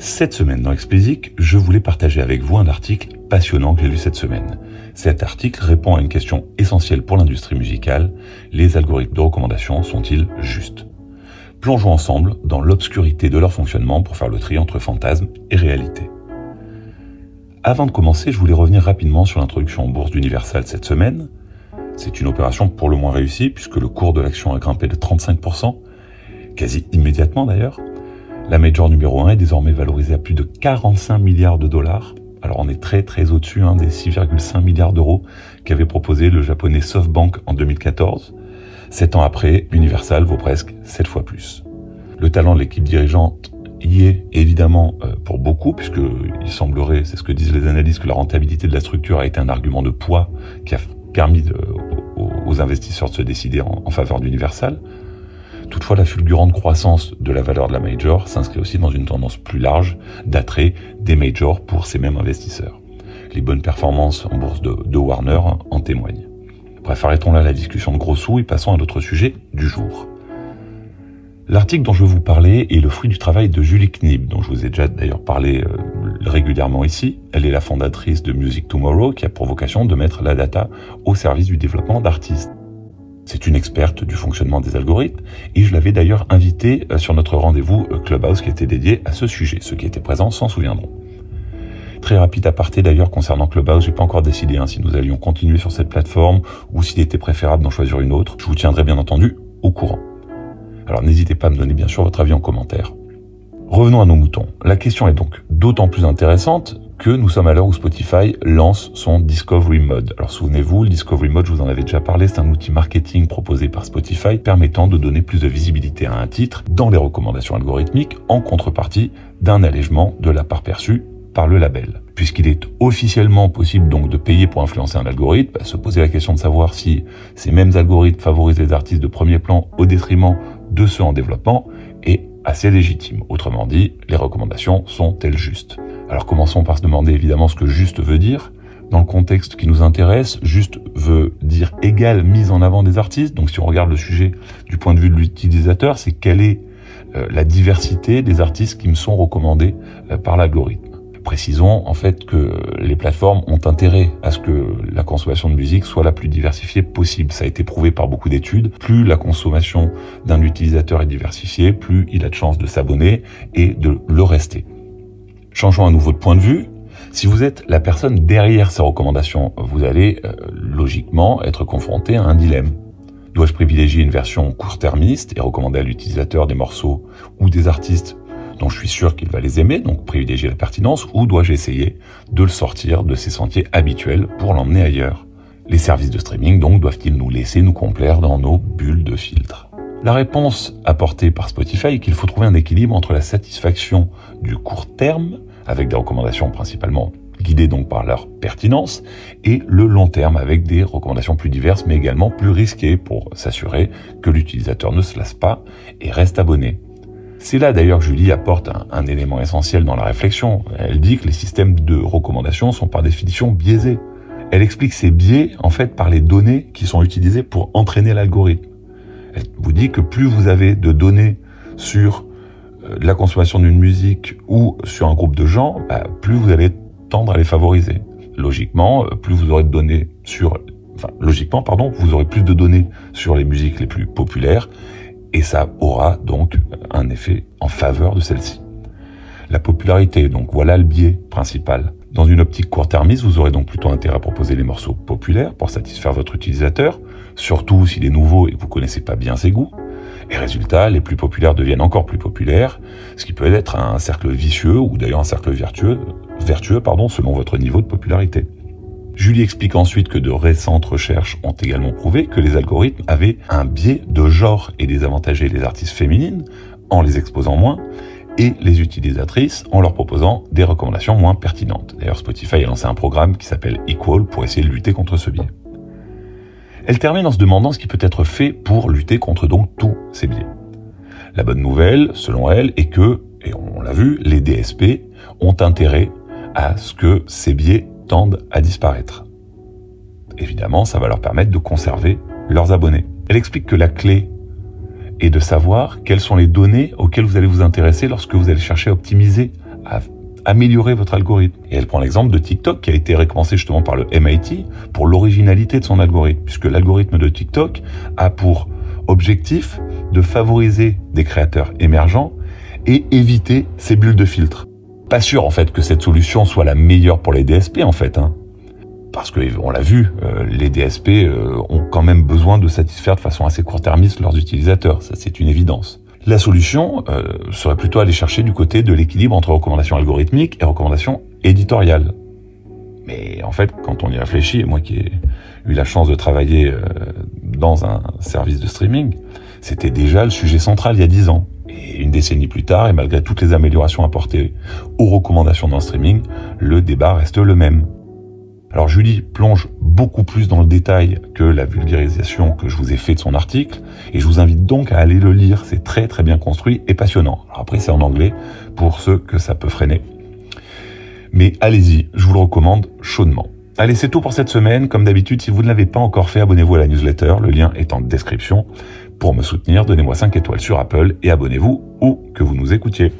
Cette semaine dans Explicit, je voulais partager avec vous un article passionnant que j'ai lu cette semaine. Cet article répond à une question essentielle pour l'industrie musicale. Les algorithmes de recommandation sont-ils justes? Plongeons ensemble dans l'obscurité de leur fonctionnement pour faire le tri entre fantasme et réalité. Avant de commencer, je voulais revenir rapidement sur l'introduction en bourse d'Universal cette semaine. C'est une opération pour le moins réussie puisque le cours de l'action a grimpé de 35%, quasi immédiatement d'ailleurs. La major numéro 1 est désormais valorisée à plus de 45 milliards de dollars. Alors on est très très au-dessus hein, des 6,5 milliards d'euros qu'avait proposé le japonais SoftBank en 2014. Sept ans après, Universal vaut presque 7 fois plus. Le talent de l'équipe dirigeante y est évidemment euh, pour beaucoup, puisque il semblerait, c'est ce que disent les analystes, que la rentabilité de la structure a été un argument de poids qui a permis aux investisseurs de se décider en faveur d'Universal. Toutefois, la fulgurante croissance de la valeur de la major s'inscrit aussi dans une tendance plus large d'attrait des majors pour ces mêmes investisseurs. Les bonnes performances en bourse de, Warner en témoignent. Bref, arrêtons là la discussion de gros sous et passons à notre sujet du jour. L'article dont je vais vous parler est le fruit du travail de Julie Knib, dont je vous ai déjà d'ailleurs parlé euh, régulièrement ici. Elle est la fondatrice de Music Tomorrow qui a pour vocation de mettre la data au service du développement d'artistes. C'est une experte du fonctionnement des algorithmes et je l'avais d'ailleurs invitée euh, sur notre rendez-vous euh, Clubhouse qui était dédié à ce sujet. Ceux qui étaient présents s'en souviendront. Très rapide aparté d'ailleurs concernant Clubhouse, j'ai pas encore décidé hein, si nous allions continuer sur cette plateforme ou s'il était préférable d'en choisir une autre. Je vous tiendrai bien entendu au courant. Alors n'hésitez pas à me donner bien sûr votre avis en commentaire. Revenons à nos moutons. La question est donc d'autant plus intéressante que nous sommes à l'heure où Spotify lance son Discovery Mode. Alors souvenez-vous, le Discovery Mode, je vous en avais déjà parlé, c'est un outil marketing proposé par Spotify permettant de donner plus de visibilité à un titre dans les recommandations algorithmiques en contrepartie d'un allègement de la part perçue par le label. Puisqu'il est officiellement possible donc de payer pour influencer un algorithme, bah, se poser la question de savoir si ces mêmes algorithmes favorisent les artistes de premier plan au détriment de ceux en développement est assez légitime. Autrement dit, les recommandations sont-elles justes? Alors commençons par se demander évidemment ce que juste veut dire. Dans le contexte qui nous intéresse, juste veut dire égal mise en avant des artistes. Donc si on regarde le sujet du point de vue de l'utilisateur, c'est quelle est euh, la diversité des artistes qui me sont recommandés euh, par l'algorithme. Précisons en fait que les plateformes ont intérêt à ce que la consommation de musique soit la plus diversifiée possible. Ça a été prouvé par beaucoup d'études. Plus la consommation d'un utilisateur est diversifiée, plus il a de chances de s'abonner et de le rester. Changeons à nouveau de point de vue. Si vous êtes la personne derrière ces recommandations, vous allez euh, logiquement être confronté à un dilemme. Dois-je privilégier une version court-termiste et recommander à l'utilisateur des morceaux ou des artistes dont je suis sûr qu'il va les aimer, donc privilégier la pertinence, ou dois-je essayer de le sortir de ses sentiers habituels pour l'emmener ailleurs? Les services de streaming donc doivent-ils nous laisser nous complaire dans nos bulles de filtre la réponse apportée par Spotify est qu'il faut trouver un équilibre entre la satisfaction du court terme avec des recommandations principalement guidées donc par leur pertinence, et le long terme avec des recommandations plus diverses mais également plus risquées pour s'assurer que l'utilisateur ne se lasse pas et reste abonné. C'est là d'ailleurs que Julie apporte un, un, élément essentiel dans la réflexion. Elle dit que les systèmes de recommandation sont par définition biaisés. Elle explique ces biais en fait par les données qui sont utilisées pour entraîner l'algorithme. Elle vous dit que plus vous avez de données sur la consommation d'une musique ou sur un groupe de gens, bah, plus vous allez tendre à les favoriser. Logiquement, euh, plus vous aurez de données sur, logiquement, pardon, vous aurez plus de données sur les musiques les plus populaires, et ça aura donc un effet en faveur de celles-ci. La popularité, donc voilà le biais principal. Dans une optique court-termiste, vous aurez donc plutôt intérêt à proposer les morceaux populaires pour satisfaire votre utilisateur, surtout s'il est nouveau et que vous connaissez pas bien ses goûts. Et résultat, les plus populaires deviennent encore plus populaires, ce qui peut être un cercle vicieux ou d'ailleurs un cercle vertueux, vertueux pardon, selon votre niveau de popularité. Julie explique ensuite que de récentes recherches ont également prouvé que les algorithmes avaient un biais de genre et désavantageaient les artistes féminines en les exposant moins et les utilisatrices en leur proposant des recommandations moins pertinentes. D'ailleurs, Spotify a lancé un programme qui s'appelle Equal pour essayer de lutter contre ce biais. Elle termine en se demandant ce qui peut être fait pour lutter contre donc tous ces biais. La bonne nouvelle, selon elle, est que, et on l'a vu, les DSP ont intérêt à ce que ces biais tendent à disparaître. Évidemment, ça va leur permettre de conserver leurs abonnés. Elle explique que la clé est de savoir quelles sont les données auxquelles vous allez vous intéresser lorsque vous allez chercher à optimiser améliorer votre algorithme. Et elle prend l'exemple de TikTok qui a été récompensé justement par le MIT pour l'originalité de son algorithme, puisque l'algorithme de TikTok a pour objectif de favoriser des créateurs émergents et éviter ces bulles de filtre. Pas sûr en fait que cette solution soit la meilleure pour les DSP en fait. Hein. Parce que on l'a vu, euh, les DSP euh, ont quand même besoin de satisfaire de façon assez court-termiste leurs utilisateurs, ça c'est une évidence. La solution euh, serait plutôt aller chercher du côté de l'équilibre entre recommandations algorithmiques et recommandations éditoriales. Mais en fait, quand on y réfléchit, moi qui ai eu la chance de travailler dans un service de streaming, c'était déjà le sujet central il y a dix ans. Et une décennie plus tard, et malgré toutes les améliorations apportées aux recommandations dans le streaming, le débat reste le même. Alors Julie plonge beaucoup plus dans le détail que la vulgarisation que je vous ai fait de son article, et je vous invite donc à aller le lire, c'est très très bien construit et passionnant. Alors après c'est en anglais pour ceux que ça peut freiner. Mais allez-y, je vous le recommande chaudement. Allez, c'est tout pour cette semaine. Comme d'habitude, si vous ne l'avez pas encore fait, abonnez-vous à la newsletter. Le lien est en description. Pour me soutenir, donnez-moi 5 étoiles sur Apple et abonnez-vous où que vous nous écoutiez.